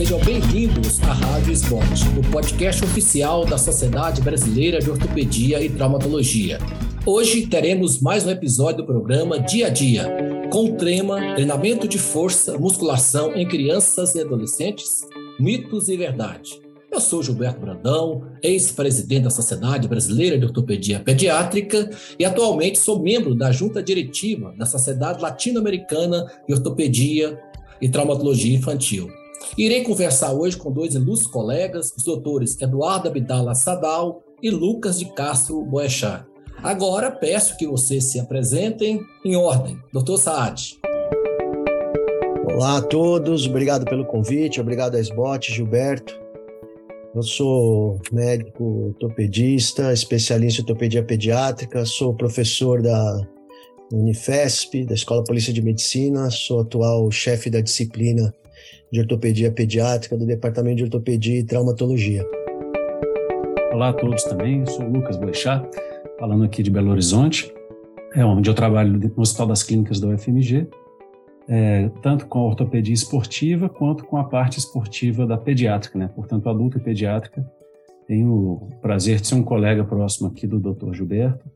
sejam bem-vindos à Rádio Esporte, o podcast oficial da Sociedade Brasileira de Ortopedia e Traumatologia. Hoje teremos mais um episódio do programa Dia a Dia, com o tema Treinamento de Força, Musculação em Crianças e Adolescentes, Mitos e Verdade. Eu sou Gilberto Brandão, ex-presidente da Sociedade Brasileira de Ortopedia Pediátrica e atualmente sou membro da junta diretiva da Sociedade Latino-Americana de Ortopedia e Traumatologia Infantil. Irei conversar hoje com dois ilustres colegas, os doutores Eduardo Abdala Sadal e Lucas de Castro Boechat. Agora peço que vocês se apresentem em ordem. Doutor Saad. Olá a todos, obrigado pelo convite, obrigado a SBOT, Gilberto. Eu sou médico ortopedista, especialista em ortopedia pediátrica, sou professor da Unifesp, da Escola Polícia de Medicina, sou atual chefe da disciplina de ortopedia pediátrica do Departamento de Ortopedia e Traumatologia. Olá a todos também, sou Lucas Boechat, falando aqui de Belo Horizonte, é onde eu trabalho no Hospital das Clínicas da UFMG é, tanto com a ortopedia esportiva quanto com a parte esportiva da pediátrica, né? Portanto, adulta e pediátrica. Tenho o prazer de ser um colega próximo aqui do Dr. Gilberto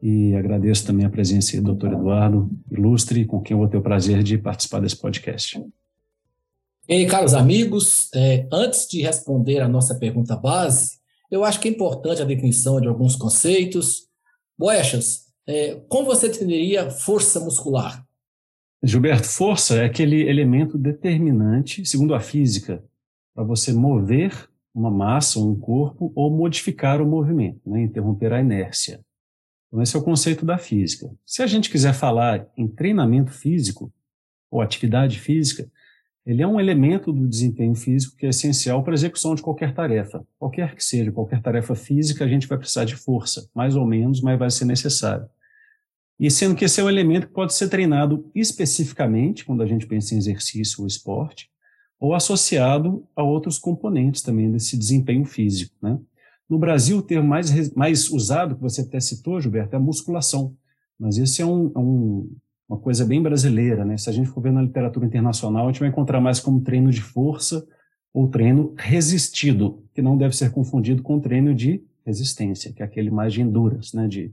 e agradeço também a presença do Dr. Eduardo Ilustre, com quem eu vou ter o prazer de participar desse podcast. E caros amigos, é, antes de responder a nossa pergunta base, eu acho que é importante a definição de alguns conceitos. Boechas, é, como você definiria força muscular? Gilberto, força é aquele elemento determinante, segundo a física, para você mover uma massa, um corpo, ou modificar o movimento, né? interromper a inércia. Então, esse é o conceito da física. Se a gente quiser falar em treinamento físico, ou atividade física, ele é um elemento do desempenho físico que é essencial para a execução de qualquer tarefa. Qualquer que seja, qualquer tarefa física, a gente vai precisar de força, mais ou menos, mas vai ser necessário. E sendo que esse é um elemento que pode ser treinado especificamente, quando a gente pensa em exercício ou esporte, ou associado a outros componentes também desse desempenho físico. Né? No Brasil, o termo mais, mais usado, que você até citou, Gilberto, é a musculação. Mas esse é um, é um, uma coisa bem brasileira. Né? Se a gente for ver na literatura internacional, a gente vai encontrar mais como treino de força ou treino resistido, que não deve ser confundido com treino de resistência, que é aquele mais de endurance, né? de,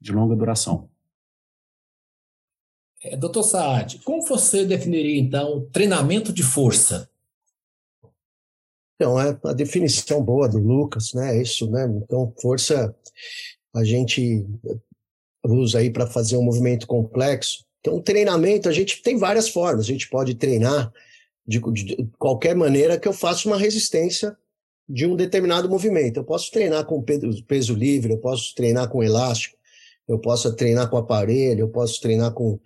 de longa duração. É, doutor Saad, como você definiria, então, treinamento de força? Então, é a definição boa do Lucas, né? É isso, né? Então, força a gente usa aí para fazer um movimento complexo. Então, treinamento, a gente tem várias formas. A gente pode treinar de, de qualquer maneira que eu faça uma resistência de um determinado movimento. Eu posso treinar com peso livre, eu posso treinar com elástico, eu posso treinar com aparelho, eu posso treinar com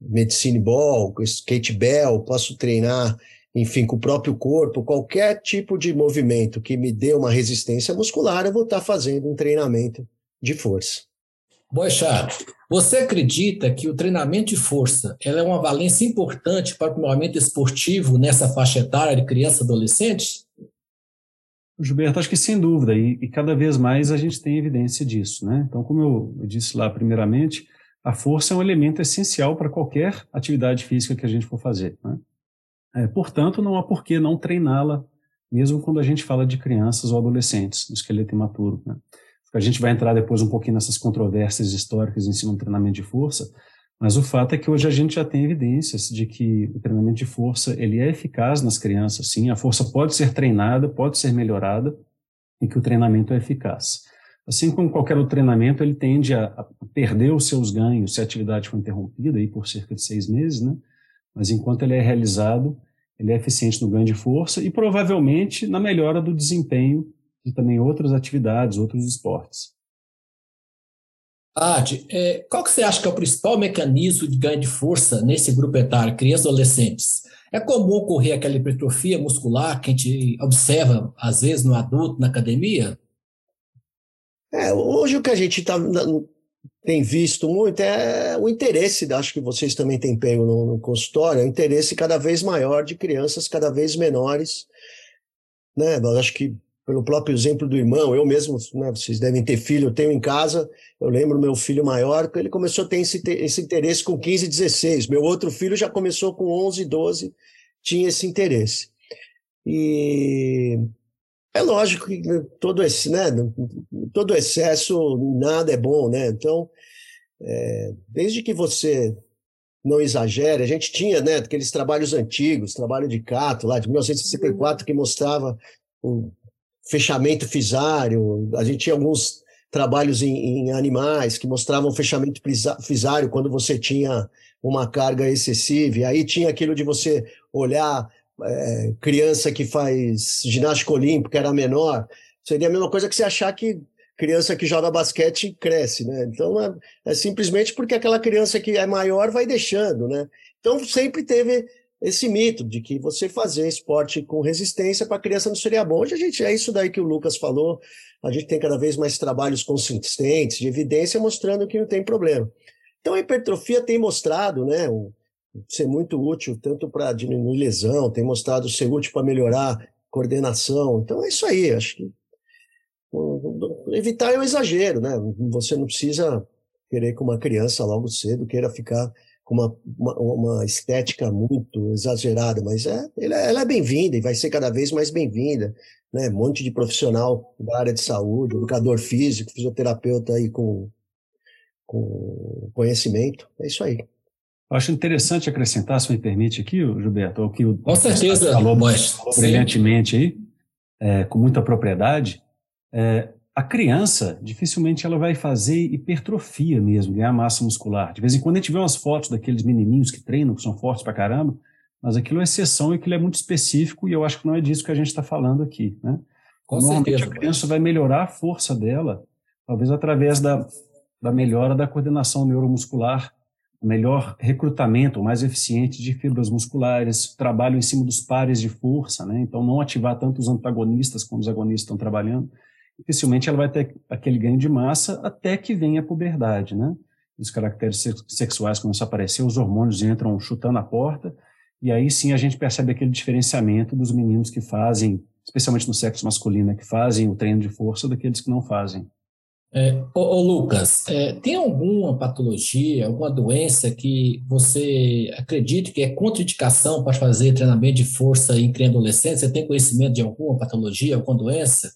medicine ball, skate bell, posso treinar, enfim, com o próprio corpo, qualquer tipo de movimento que me dê uma resistência muscular, eu vou estar fazendo um treinamento de força. Boechat, você acredita que o treinamento de força é uma valência importante para o movimento esportivo nessa faixa etária de criança e adolescente? Gilberto, acho que sem dúvida, e, e, cada vez mais a gente tem evidência disso. Né? Então, como eu, disse lá primeiramente, a força é um elemento essencial para qualquer atividade física que a gente for fazer. Né? É, portanto, não há por que não treiná-la, mesmo quando a gente fala de crianças ou adolescentes, no esqueleto imaturo. Né? A gente vai entrar depois um pouquinho nessas controvérsias históricas em cima do treinamento de força, mas o fato é que hoje a gente já tem evidências de que o treinamento de força ele é eficaz nas crianças, sim. A força pode ser treinada, pode ser melhorada, e que o treinamento é eficaz. Assim como qualquer outro treinamento, ele tende a, a perder os seus ganhos se a atividade for interrompida aí por cerca de seis meses, né? Mas enquanto ele é realizado, ele é eficiente no ganho de força e provavelmente na melhora do desempenho de também outras atividades, outros esportes. Ad, é, qual que você acha que é o principal mecanismo de ganho de força nesse grupo etário, crianças e adolescentes? É comum ocorrer aquela hipertrofia muscular que a gente observa, às vezes, no adulto, na academia? É, hoje o que a gente tá, tem visto muito é o interesse, acho que vocês também têm pego no, no consultório, é o interesse cada vez maior de crianças cada vez menores. Né? Eu acho que pelo próprio exemplo do irmão, eu mesmo, né, vocês devem ter filho, eu tenho em casa, eu lembro meu filho maior, ele começou a ter esse, esse interesse com 15, 16. Meu outro filho já começou com 11, 12, tinha esse interesse. E é lógico que todo esse, né, todo excesso nada é bom, né? Então, é, desde que você não exagere, a gente tinha, né, aqueles trabalhos antigos, trabalho de Cato lá de 1964 que mostrava o fechamento fisário, a gente tinha alguns trabalhos em, em animais que mostravam fechamento fisário quando você tinha uma carga excessiva, e aí tinha aquilo de você olhar é, criança que faz ginástica olímpica era menor, seria a mesma coisa que você achar que criança que joga basquete cresce, né? Então é, é, simplesmente porque aquela criança que é maior vai deixando, né? Então sempre teve esse mito de que você fazer esporte com resistência para criança não seria bom. Hoje a gente é isso daí que o Lucas falou. A gente tem cada vez mais trabalhos consistentes de evidência mostrando que não tem problema. Então a hipertrofia tem mostrado, né, um, ser muito útil tanto para diminuir lesão, tem mostrado ser útil para melhorar coordenação. Então é isso aí, acho que evitar é um exagero, né? Você não precisa querer que uma criança logo cedo queira ficar com uma, uma, uma estética muito exagerada, mas é, ela é bem-vinda e vai ser cada vez mais bem-vinda. Né? Um monte de profissional da área de saúde, educador físico, fisioterapeuta aí com, com conhecimento. É isso aí. Acho interessante acrescentar, se me permite aqui, Gilberto, o que o Com certeza, falou, falou brilhantemente aí, é, com muita propriedade. É, a criança, dificilmente ela vai fazer hipertrofia mesmo, ganhar massa muscular. De vez em quando a gente vê umas fotos daqueles menininhos que treinam, que são fortes pra caramba, mas aquilo é exceção e aquilo é muito específico e eu acho que não é disso que a gente está falando aqui, né? Com Normalmente certeza, a criança vai melhorar a força dela, talvez através da, da melhora da coordenação neuromuscular, melhor recrutamento, mais eficiente de fibras musculares, trabalho em cima dos pares de força, né? Então não ativar tanto os antagonistas quando os agonistas estão trabalhando dificilmente ela vai ter aquele ganho de massa até que venha a puberdade, né? Os caracteres sexuais começam a aparecer, os hormônios entram chutando a porta, e aí sim a gente percebe aquele diferenciamento dos meninos que fazem, especialmente no sexo masculino, né, que fazem o treino de força daqueles que não fazem. É, ô, ô Lucas, é, tem alguma patologia, alguma doença que você acredita que é contraindicação para fazer treinamento de força em criança adolescente? Você tem conhecimento de alguma patologia, alguma doença?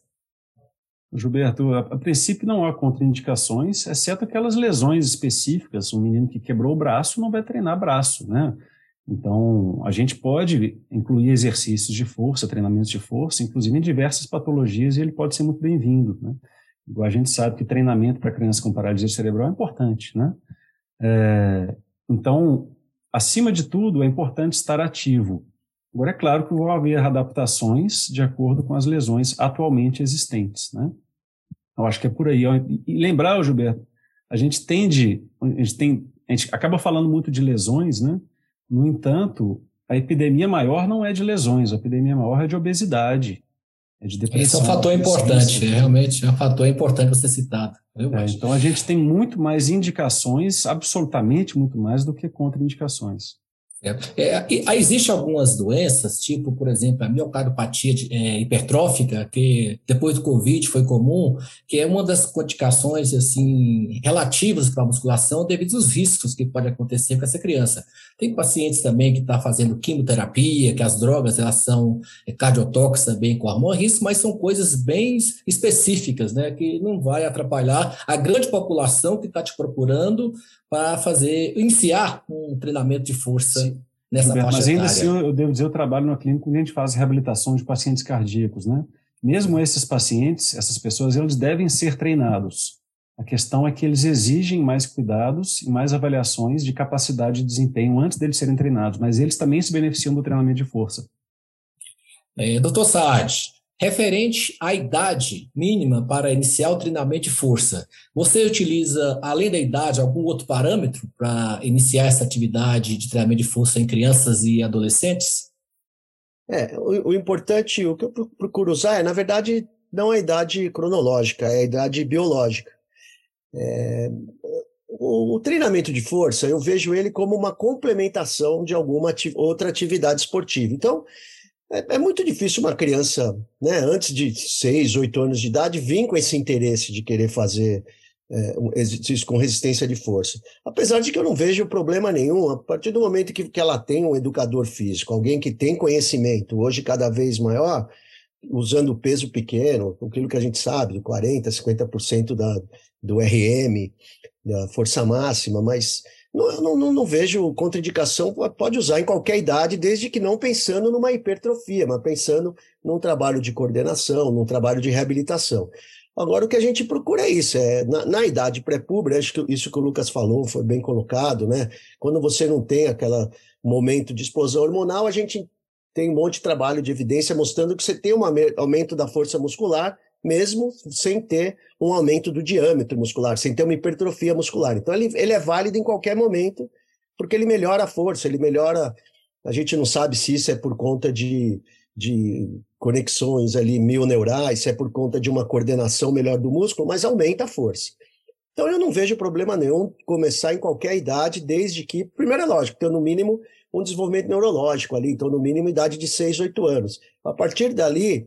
Gilberto, a, a, princípio não há contraindicações, exceto aquelas lesões específicas. Um menino que quebrou o braço não vai treinar braço, né? Então, a gente pode incluir exercícios de força, treinamentos de força, inclusive em diversas patologias, e ele pode ser muito bem-vindo, né? Igual a gente sabe que treinamento para crianças com paralisia cerebral é importante, né? É, então, acima de tudo, é importante estar ativo. Agora, é claro que vão haver adaptações de acordo com as lesões atualmente existentes, né? Eu acho que é por aí. E lembrar, Gilberto, a gente tende, a gente, tem, a gente acaba falando muito de lesões, né? No entanto, a epidemia maior não é de lesões, a epidemia maior é de obesidade, é de depressão. Esse é um fator importante, é, realmente é um fator importante você citado. É, então a gente tem muito mais indicações, absolutamente muito mais do que contraindicações. É, é, existe algumas doenças, tipo, por exemplo, a miocardiopatia é, hipertrófica, que depois do Covid foi comum, que é uma das indicações assim, relativas para a musculação devido aos riscos que pode acontecer com essa criança. Tem pacientes também que estão tá fazendo quimioterapia, que as drogas elas são é, cardiotóxicas também com hormônio risco, mas são coisas bem específicas, né, que não vai atrapalhar a grande população que está te procurando para fazer, iniciar um treinamento de força Sim. nessa Roberto, faixa Mas ainda assim, eu devo dizer, eu trabalho numa clínica onde a gente faz reabilitação de pacientes cardíacos, né? Mesmo esses pacientes, essas pessoas, eles devem ser treinados. A questão é que eles exigem mais cuidados e mais avaliações de capacidade de desempenho antes deles serem treinados, mas eles também se beneficiam do treinamento de força. É, doutor Saad, Referente à idade mínima para iniciar o treinamento de força, você utiliza, além da idade, algum outro parâmetro para iniciar essa atividade de treinamento de força em crianças e adolescentes? É, o, o importante, o que eu procuro usar é, na verdade, não a idade cronológica, é a idade biológica. É, o, o, treinamento de força, eu vejo ele como uma complementação de alguma ati outra atividade esportiva. Então, é, é, muito difícil uma criança, né, antes de seis, oito anos de idade, vir com esse interesse de querer fazer é, com resistência de força. Apesar de que eu não vejo problema nenhum, a partir do momento que, que ela tem um educador físico, alguém que tem conhecimento, hoje cada vez maior, usando peso pequeno, aquilo que a gente sabe, 40%, 50% da, do RM, da força máxima, mas não, não, não, não, vejo contraindicação, pode usar em qualquer idade, desde que não pensando numa hipertrofia, mas pensando num trabalho de coordenação, num trabalho de reabilitação. Agora, o que a gente procura é isso, é na, na idade pré-púbera, acho que isso que o Lucas falou foi bem colocado, né? Quando você não tem aquele momento de explosão hormonal, a gente tem um monte de trabalho de evidência mostrando que você tem um aumento da força muscular, mesmo sem ter um aumento do diâmetro muscular, sem ter uma hipertrofia muscular. Então, ele, ele é válido em qualquer momento, porque ele melhora a força, ele melhora. A gente não sabe se isso é por conta de de conexões ali mioneurais, se é por conta de uma coordenação melhor do músculo, mas aumenta a força. Então eu não vejo problema nenhum começar em qualquer idade, desde que, primeiro é lógico, ter no mínimo um desenvolvimento neurológico ali, então no mínimo idade de 6, 8 anos. A partir dali,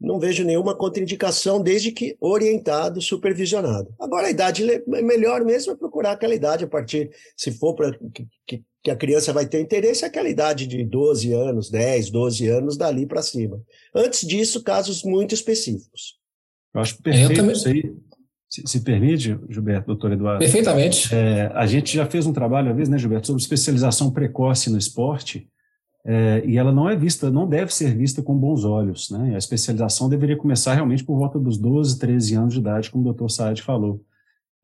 não vejo nenhuma contraindicação, desde que orientado, supervisionado. Agora, a idade melhor mesmo é procurar aquela idade a partir, se for para que, que, a criança vai ter interesse, é aquela idade de 12 anos, 10, 12 anos, dali para cima. Antes disso, casos muito específicos. Eu acho perfeito Eu isso aí. Se, se, permite, Gilberto, doutor Eduardo. Perfeitamente. É, a gente já fez um trabalho, às vezes, né, Gilberto, sobre especialização precoce no esporte, é, e ela não é vista, não deve ser vista com bons olhos. Né? A especialização deveria começar realmente por volta dos 12, 13 anos de idade, como o doutor Saad falou.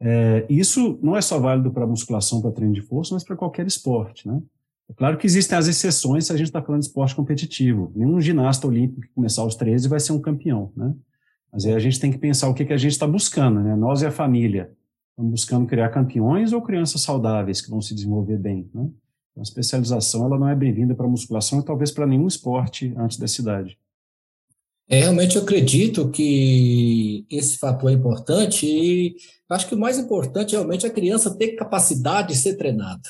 É, isso não é só válido para musculação, para treino de força, mas para qualquer esporte. Né? É claro que existem as exceções se a gente está falando de esporte competitivo. Nenhum ginasta olímpico que começar aos 13 vai ser um campeão. Né? Mas aí a gente tem que pensar o que, que a gente está buscando. Né? Nós e a família estamos buscando criar campeões ou crianças saudáveis que vão se desenvolver bem. Né? A especialização ela não é bem-vinda para a musculação e talvez para nenhum esporte antes dessa idade. É, realmente eu acredito que esse fator é importante e acho que o mais importante é realmente a criança ter capacidade de ser treinada.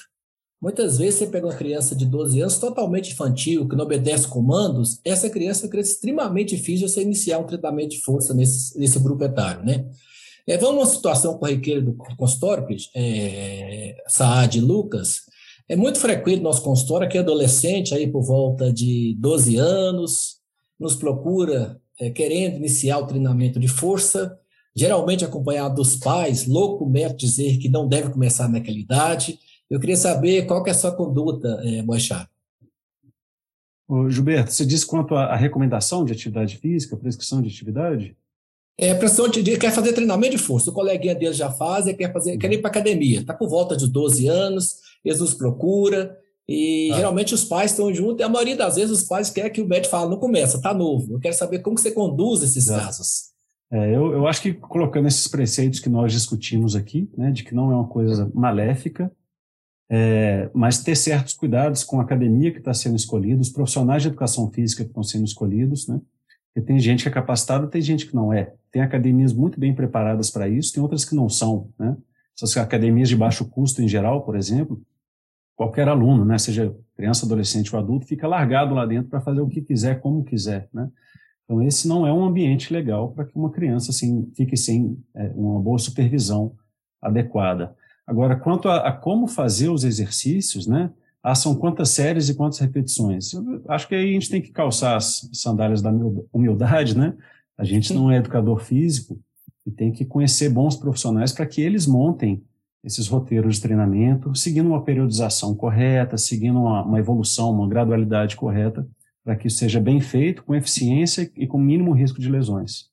Muitas vezes você pega uma criança de 12 anos totalmente infantil, que não obedece comandos, essa criança cresce extremamente difícil você iniciar um treinamento de força nesse, nesse grupo etário, né? É, vamos uma situação corriqueira do consultório, é, Saad e Lucas, é muito frequente no nosso consultório que adolescente, aí por volta de 12 anos, nos procura é, querendo iniciar o treinamento de força, geralmente acompanhado dos pais, louco mesmo dizer que não deve começar naquela idade. Eu queria saber qual que é a sua conduta, é, Moixá. Gilberto, você disse quanto à recomendação de atividade física, prescrição de atividade? É, pressão de quer fazer treinamento de força. O coleguinha dele já faz, quer fazer, quer ir para academia. Está por volta de 12 anos, eles nos procura e ah. geralmente os pais estão juntos. E a maioria das vezes os pais querem que o médico fale, não começa, tá novo. Eu quero saber como que você conduz esses é. casos. É, eu, eu acho que colocando esses preceitos que nós discutimos aqui, né, de que não é uma coisa maléfica, é, mas ter certos cuidados com a academia que está sendo escolhida, os profissionais de educação física que estão sendo escolhidos, né, porque tem gente que é capacitada, tem gente que não é. Tem academias muito bem preparadas para isso, tem outras que não são, né? Essas academias de baixo custo em geral, por exemplo, qualquer aluno, né, seja criança, adolescente ou adulto, fica largado lá dentro para fazer o que quiser, como quiser, né? Então esse não é um ambiente legal para que uma criança assim fique sem é, uma boa supervisão adequada. Agora, quanto a, a como fazer os exercícios, né? ah, são quantas séries e quantas repetições. Eu acho que aí a gente tem que calçar as sandálias da humildade, né? A gente não é educador físico e tem que conhecer bons profissionais para que eles montem esses roteiros de treinamento, seguindo uma periodização correta, seguindo uma, uma evolução, uma gradualidade correta, para que isso seja bem feito, com eficiência e com mínimo risco de lesões.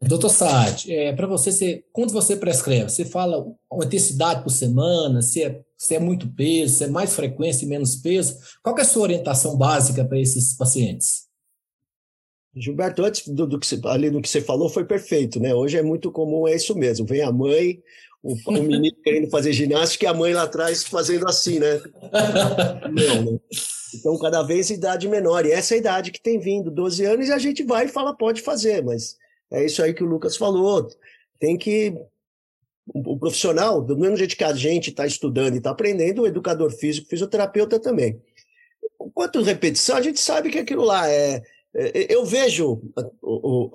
Doutor Saad, é, para você, você, quando você prescreve, você fala uma intensidade por semana, se é, se é muito peso, se é mais frequência e menos peso, qual é a sua orientação básica para esses pacientes? Gilberto, antes do, do que você, ali no que você falou, foi perfeito, né? Hoje é muito comum, é isso mesmo. Vem a mãe, o, o menino querendo fazer ginástica e a mãe lá atrás fazendo assim, né? Não, né? Então, cada vez idade menor. E essa é a idade que tem vindo, 12 anos, e a gente vai e fala, pode fazer, mas é isso aí que o Lucas falou. Tem que. O profissional, do mesmo jeito que a gente está estudando e está aprendendo, o educador físico, fisioterapeuta também. Quanto repetição, a gente sabe que aquilo lá é, é, eu vejo o,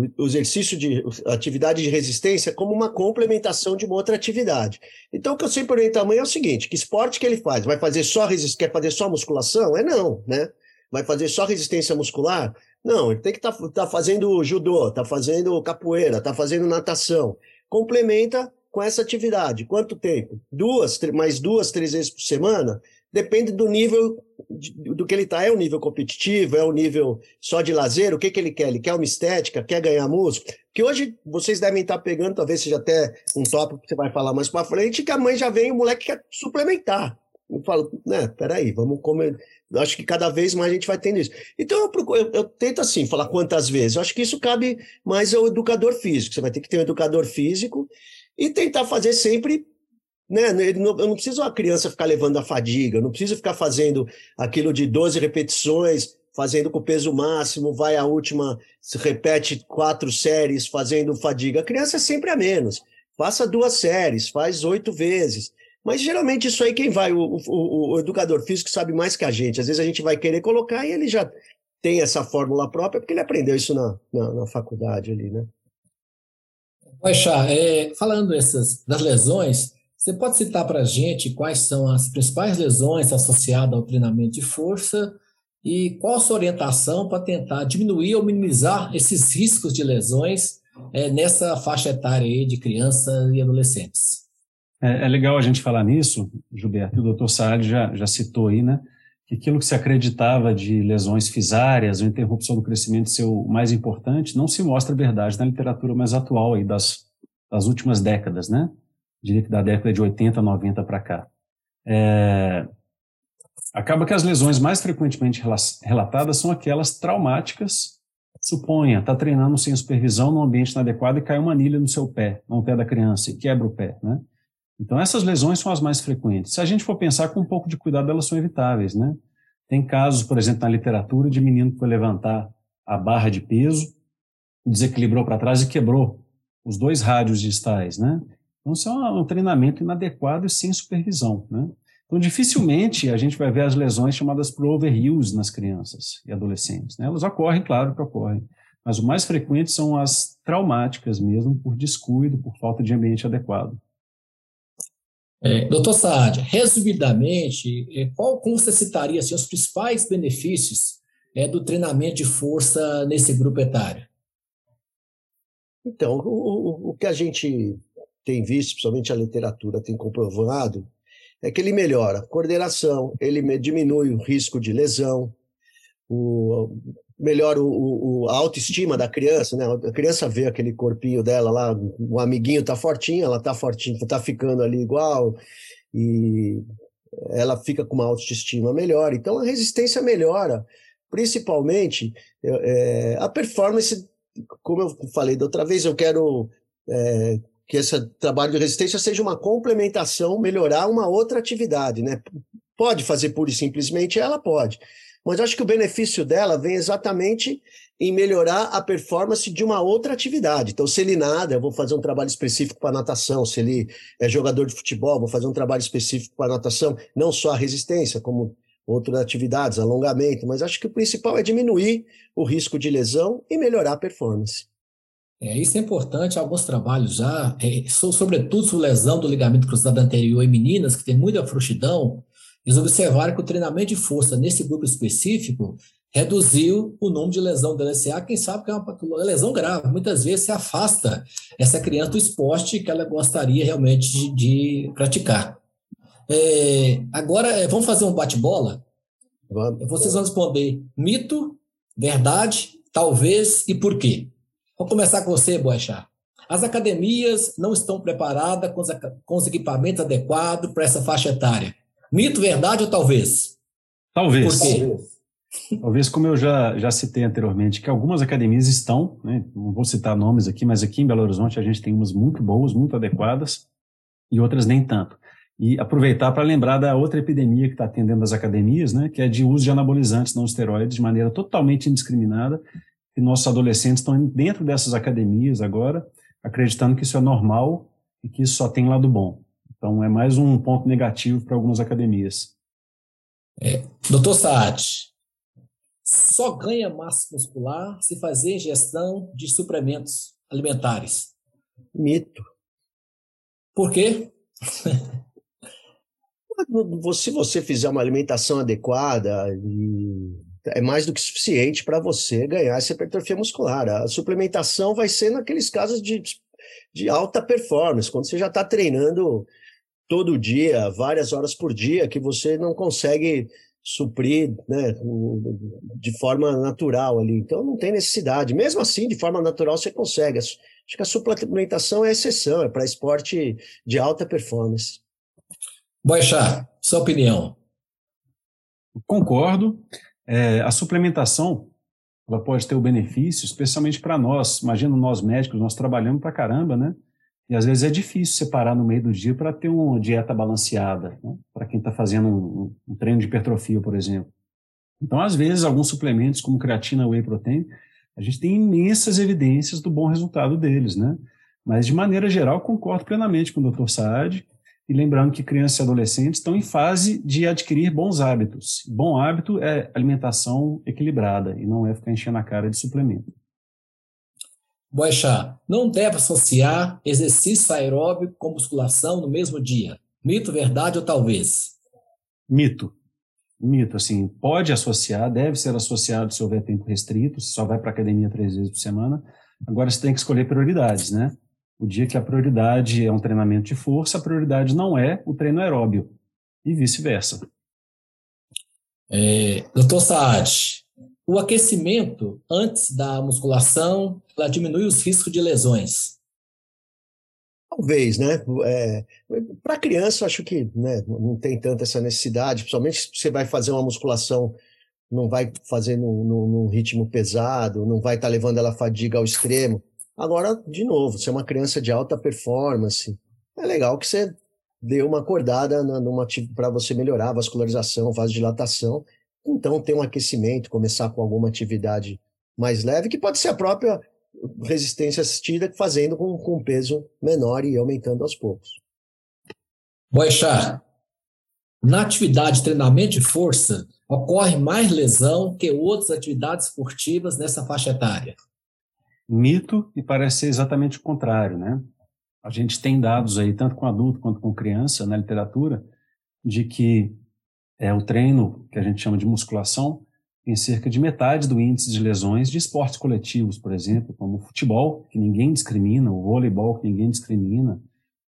o, o, exercício de atividade de resistência como uma complementação de uma outra atividade. Então, o que eu sempre oriento a mãe é o seguinte: que esporte que ele faz? Vai fazer só resistência? Quer fazer só musculação? É não, né? Vai fazer só resistência muscular? Não, ele tem que estar tá, tá fazendo judô, está fazendo capoeira, está fazendo natação. Complementa com essa atividade. Quanto tempo? Duas, mais duas, três vezes por semana? Depende do nível do que ele está. É o nível competitivo, é o nível só de lazer, o que, que ele quer? Ele quer uma estética, quer ganhar música? Que hoje vocês devem estar tá pegando, talvez seja até um tópico que você vai falar mais para frente, que a mãe já vem, o moleque quer suplementar. Eu falo, né, peraí, vamos comer. Eu acho que cada vez mais a gente vai tendo isso. Então eu, procuro, eu, eu, tento assim, falar quantas vezes. Eu acho que isso cabe mais ao educador físico. Você vai ter que ter um educador físico e tentar fazer sempre né? Eu não preciso a criança ficar levando a fadiga, eu não preciso ficar fazendo aquilo de 12 repetições, fazendo com o peso máximo, vai a última, se repete quatro séries fazendo fadiga. A criança é sempre a menos. Faça duas séries, faz oito vezes. Mas geralmente isso aí quem vai, o, o, o, educador físico sabe mais que a gente. Às vezes a gente vai querer colocar e ele já tem essa fórmula própria, porque ele aprendeu isso na, na, na faculdade ali, né? Poxa, é, falando essas, das lesões, você pode citar para a gente quais são as principais lesões associadas ao treinamento de força e qual a sua orientação para tentar diminuir ou minimizar esses riscos de lesões é, nessa faixa etária aí de crianças e adolescentes? É, é, legal a gente falar nisso, Gilberto, o doutor Saad já, já citou aí, né? Que aquilo que se acreditava de lesões fisárias ou interrupção do crescimento ser o mais importante, não se mostra verdade na literatura mais atual aí das, das últimas décadas, né? Diria que da década de 80, 90 para cá. É, acaba que as lesões mais frequentemente relatadas são aquelas traumáticas. Suponha, está treinando sem supervisão no ambiente inadequado e cai uma anilha no seu pé, no pé da criança, e quebra o pé, né? Então, essas lesões são as mais frequentes. Se a gente for pensar com um pouco de cuidado, elas são evitáveis, né? Tem casos, por exemplo, na literatura, de menino que foi levantar a barra de peso, desequilibrou para trás e quebrou os dois rádios distais, né? Então, isso é um treinamento inadequado e sem supervisão, né? Então, dificilmente a gente vai ver as lesões chamadas por overuse nas crianças e adolescentes. Né? Elas ocorrem, claro que ocorrem, mas o mais frequente são as traumáticas mesmo, por descuido, por falta de ambiente adequado. É, doutor Saad, resumidamente, é, qual, como você citaria assim, os principais benefícios é, do treinamento de força nesse grupo etário? Então, o, o que a gente tem visto, principalmente a literatura tem comprovado, é que ele melhora a coordenação, ele diminui o risco de lesão, o, melhora o, o, a autoestima da criança, né? A criança vê aquele corpinho dela lá, o amiguinho tá fortinho, ela tá fortinho, tá ficando ali igual, e ela fica com uma autoestima melhor. Então a resistência melhora, principalmente é, a performance, como eu falei da outra vez, eu quero é, que esse trabalho de resistência seja uma complementação, melhorar uma outra atividade, né? Pode fazer pura e simplesmente, ela pode. Mas acho que o benefício dela vem exatamente em melhorar a performance de uma outra atividade. Então, se ele nada, eu vou fazer um trabalho específico para natação. Se ele é jogador de futebol, vou fazer um trabalho específico para natação. Não só a resistência, como outras atividades, alongamento. Mas acho que o principal é diminuir o risco de lesão e melhorar a performance. É, isso é importante, alguns trabalhos já, é, sobretudo sobre lesão do ligamento cruzado anterior em meninas, que tem muita frouxidão, eles observaram que o treinamento de força nesse grupo específico reduziu o número de lesão do LCA, quem sabe que é uma lesão grave. Muitas vezes se afasta essa criança do esporte que ela gostaria realmente de, de praticar. É, agora, é, vamos fazer um bate-bola? Vocês vão responder mito, verdade, talvez e por quê? Vou começar com você, Boechat. As academias não estão preparadas com os, com os equipamentos adequados para essa faixa etária. Mito, verdade ou talvez? Talvez. Por quê? Talvez, como eu já, já citei anteriormente, que algumas academias estão, né, não vou citar nomes aqui, mas aqui em Belo Horizonte a gente tem umas muito boas, muito adequadas, e outras nem tanto. E aproveitar para lembrar da outra epidemia que está atendendo as academias, né, que é de uso de anabolizantes não esteroides de maneira totalmente indiscriminada e nossos adolescentes estão dentro dessas academias agora, acreditando que isso é normal e que isso só tem lado bom. Então, é mais um ponto negativo para algumas academias. É, doutor Saad, só ganha massa muscular se fazer ingestão de suplementos alimentares. Mito. Por quê? se você fizer uma alimentação adequada, é mais do que suficiente para você ganhar essa hipertrofia muscular. A suplementação vai ser naqueles casos de, de alta performance, quando você já está treinando todo dia, várias horas por dia, que você não consegue suprir né, de forma natural ali. Então não tem necessidade. Mesmo assim, de forma natural, você consegue. Acho que a suplementação é exceção, é para esporte de alta performance. Boixá, sua opinião. Concordo. É, a suplementação ela pode ter o benefício, especialmente para nós. Imagina nós médicos, nós trabalhamos para caramba, né? E às vezes é difícil separar no meio do dia para ter uma dieta balanceada, né? para quem está fazendo um, um, treino de hipertrofia, por exemplo. Então, às vezes, alguns suplementos, como creatina, whey protein, a gente tem imensas evidências do bom resultado deles, né? Mas, de maneira geral, concordo plenamente com o Dr. Saad. E lembrando que crianças e adolescentes estão em fase de adquirir bons hábitos. Bom hábito é alimentação equilibrada e não é ficar enchendo a cara de suplemento. Boixá, não deve associar exercício aeróbico com musculação no mesmo dia. Mito, verdade ou talvez? Mito. Mito, assim, pode associar, deve ser associado se houver tempo restrito, se só vai para academia três vezes por semana. Agora você tem que escolher prioridades, né? O dia que a prioridade é um treinamento de força, a prioridade não é o treino aeróbio, e vice-versa. É, doutor Saad, o aquecimento antes da musculação ela diminui os riscos de lesões. Talvez, né? É, Para criança, acho que né, não tem tanta essa necessidade, principalmente se você vai fazer uma musculação, não vai fazer num, num ritmo pesado, não vai estar tá levando ela a fadiga ao extremo. Agora, de novo, se é uma criança de alta performance, é legal que você dê uma acordada para você melhorar a vascularização, vasodilatação então, ter um aquecimento, começar com alguma atividade mais leve, que pode ser a própria resistência assistida, fazendo com, com peso menor e aumentando aos poucos. Boixá, na atividade de treinamento de força, ocorre mais lesão que outras atividades esportivas nessa faixa etária? Mito, e parece ser exatamente o contrário, né? A gente tem dados aí, tanto com adulto quanto com criança, na literatura, de que é, o treino, que a gente chama de musculação, tem cerca de metade do índice de lesões de esportes coletivos, por exemplo, como o futebol, que ninguém discrimina, o voleibol, que ninguém discrimina,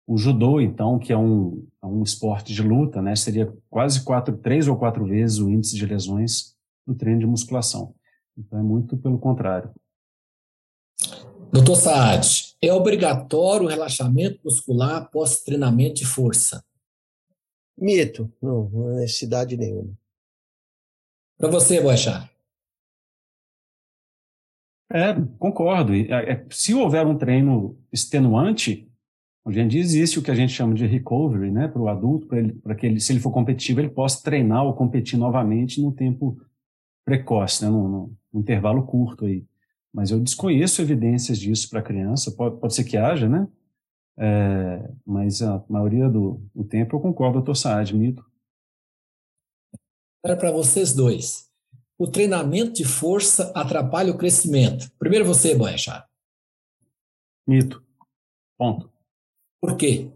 o judô, então, que é um, é um esporte de luta, né, seria quase quatro, três ou quatro vezes o índice de lesões no treino de musculação. Então, é muito pelo contrário. Doutor Saad, é obrigatório o relaxamento muscular após treinamento de força? Mito, não, não é necessidade nenhuma. Para você, Boechat. É, concordo. É, é, se houver um treino extenuante, hoje em dia existe o que a gente chama de recovery, né, para o adulto, para que ele, se ele for competitivo, ele possa treinar ou competir novamente no tempo precoce, né, num, num intervalo curto aí. Mas eu desconheço evidências disso para criança, pode, pode ser que haja, né? É, mas a maioria do, do, tempo eu concordo, doutor Saad, mito. Para vocês dois, o treinamento de força atrapalha o crescimento. Primeiro você, Boechat. Mito. Ponto. Por quê?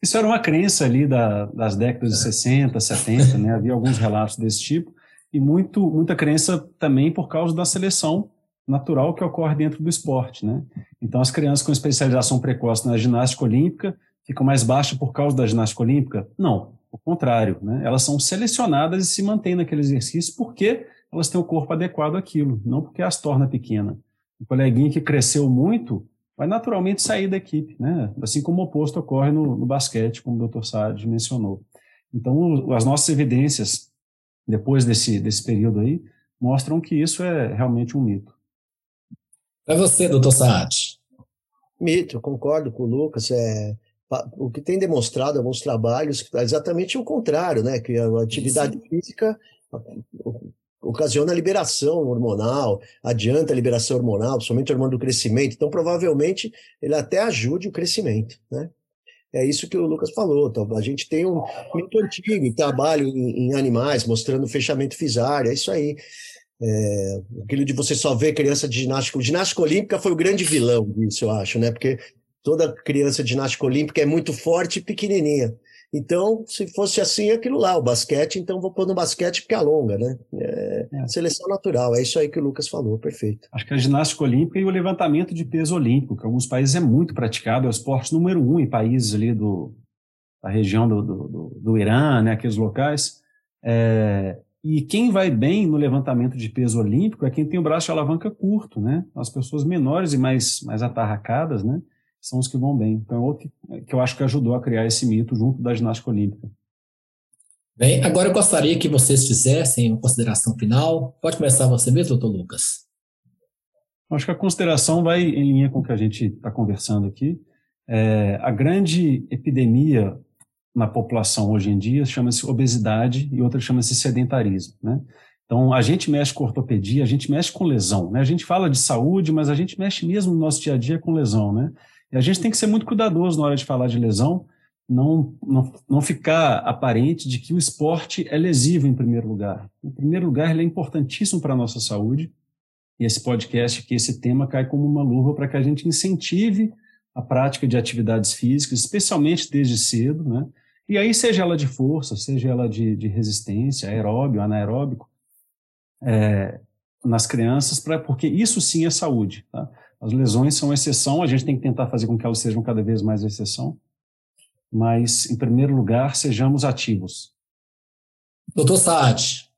Isso era uma crença ali da, das décadas de 60, 70, né? havia alguns relatos desse tipo, e muito, muita crença também por causa da seleção natural que ocorre dentro do esporte, né? Então, as crianças com especialização precoce na ginástica olímpica ficam mais baixas por causa da ginástica olímpica? Não, o contrário, né? Elas são selecionadas e se mantêm naquele exercício porque elas têm o corpo adequado àquilo, não porque as torna pequena. O coleguinha que cresceu muito vai naturalmente sair da equipe, né? Assim como o oposto ocorre no, no basquete, como o Dr. Saad mencionou. Então, as nossas evidências depois desse, desse período aí mostram que isso é realmente um mito. Para você, doutor Saad. Mito, concordo com o Lucas. É, o que tem demonstrado alguns trabalhos é exatamente o contrário, né? Que a atividade Sim. física ocasiona a liberação hormonal, adianta a liberação hormonal, principalmente o hormônio do crescimento. Então, provavelmente, ele até ajude o crescimento, né? É isso que o Lucas falou. Então, a gente tem um mito antigo, trabalho em, em animais, mostrando fechamento fisário, é isso aí. É, aquilo de você só ver criança de ginástica. Ginástica olímpica foi o grande vilão disso, eu acho, né? Porque toda criança de ginástica olímpica é muito forte e pequenininha. Então, se fosse assim, é aquilo lá, o basquete, então vou pôr no basquete porque alonga, né? É, é. Seleção natural, é isso aí que o Lucas falou, perfeito. Acho que a ginástica olímpica e o levantamento de peso olímpico, que em alguns países é muito praticado, é o esporte número um em países ali do, da região do, do, do, do Irã, né, aqueles locais. É, e quem vai bem no levantamento de peso olímpico é quem tem o braço de alavanca curto, né? As pessoas menores e mais, mais atarracadas, né? são os que vão bem. Então, é outro que eu acho que ajudou a criar esse mito junto da ginástica olímpica. Bem, agora eu gostaria que vocês fizessem uma consideração final. Pode começar você mesmo, doutor Lucas. Acho que a consideração vai em linha com o que a gente está conversando aqui. É, a grande epidemia na população hoje em dia chama-se obesidade e outra chama-se sedentarismo, né? Então, a gente mexe com ortopedia, a gente mexe com lesão, né? A gente fala de saúde, mas a gente mexe mesmo no nosso dia a dia com lesão, né? E a gente tem que ser muito cuidadoso na hora de falar de lesão, não, não, não ficar aparente de que o esporte é lesivo em primeiro lugar. Em primeiro lugar, ele é importantíssimo para a nossa saúde, e esse podcast aqui, esse tema cai como uma luva para que a gente incentive a prática de atividades físicas, especialmente desde cedo, né? E aí, seja ela de força, seja ela de, de resistência, aeróbio, anaeróbico, é, nas crianças, pra, porque isso sim é saúde. Tá? As lesões são exceção, a gente tem que tentar fazer com que elas sejam cada vez mais exceção, mas, em primeiro lugar, sejamos ativos. Doutor Saad.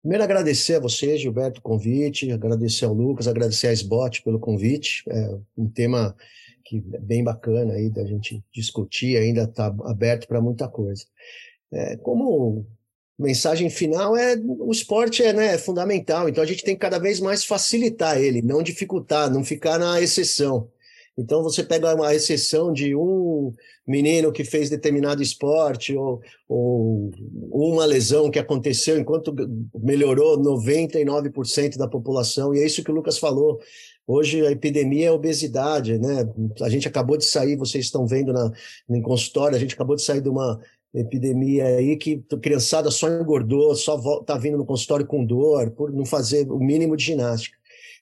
Primeiro, agradecer a você, Gilberto, o convite, agradecer ao Lucas, agradecer a SBOT pelo convite. É um tema que é bem bacana aí da gente discutir, ainda está aberto para muita coisa. É, como mensagem final é o esporte é, né, é fundamental, então a gente tem que cada vez mais facilitar ele, não dificultar, não ficar na exceção. Então você pega uma exceção de um menino que fez determinado esporte ou, ou uma lesão que aconteceu enquanto melhorou 99% da população, e é isso que o Lucas falou. Hoje a epidemia é a obesidade, né? A gente acabou de sair, vocês estão vendo na, no consultório, a gente acabou de sair de uma epidemia aí que a criançada só engordou, só está vindo no consultório com dor, por não fazer o mínimo de ginástica.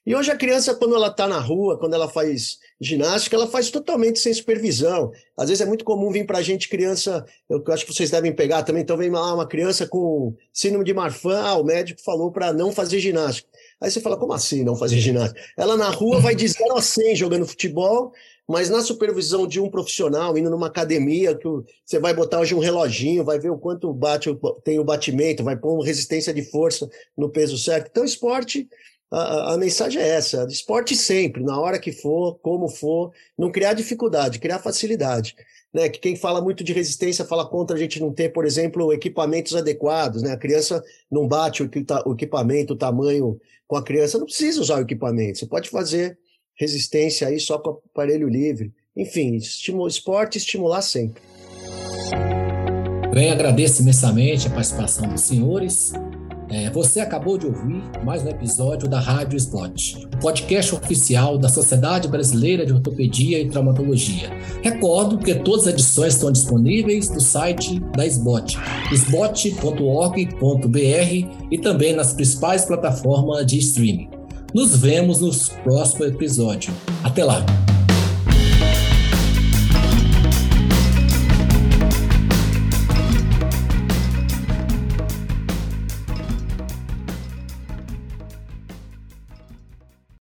E hoje a criança, quando ela está na rua, quando ela faz ginástica, ela faz totalmente sem supervisão. Às vezes é muito comum vir para a gente criança, eu acho que vocês devem pegar também, então vem lá uma criança com síndrome de Marfan, ah, o médico falou para não fazer ginástica. Aí você fala, como assim não fazer ginástica? Ela na rua vai de 0 a 100 jogando futebol, mas na supervisão de um profissional, indo numa academia, que você vai botar hoje um reloginho, vai ver o quanto bate, tem o batimento, vai pôr uma resistência de força no peso certo. Então, esporte, a, a mensagem é essa: esporte sempre, na hora que for, como for, não criar dificuldade, criar facilidade. Né, que quem fala muito de resistência fala contra a gente não ter, por exemplo, equipamentos adequados. Né? A criança não bate o equipamento, o tamanho com a criança, não precisa usar o equipamento. Você pode fazer resistência aí só com aparelho livre. Enfim, esporte estimular sempre. Bem, agradeço imensamente a participação dos senhores. É, você acabou de ouvir mais um episódio da Rádio Spot, podcast oficial da Sociedade Brasileira de Ortopedia e Traumatologia. Recordo que todas as edições estão disponíveis no site da SBOT, sbot.org.br e também nas principais plataformas de streaming. Nos vemos no próximo episódio. Até lá!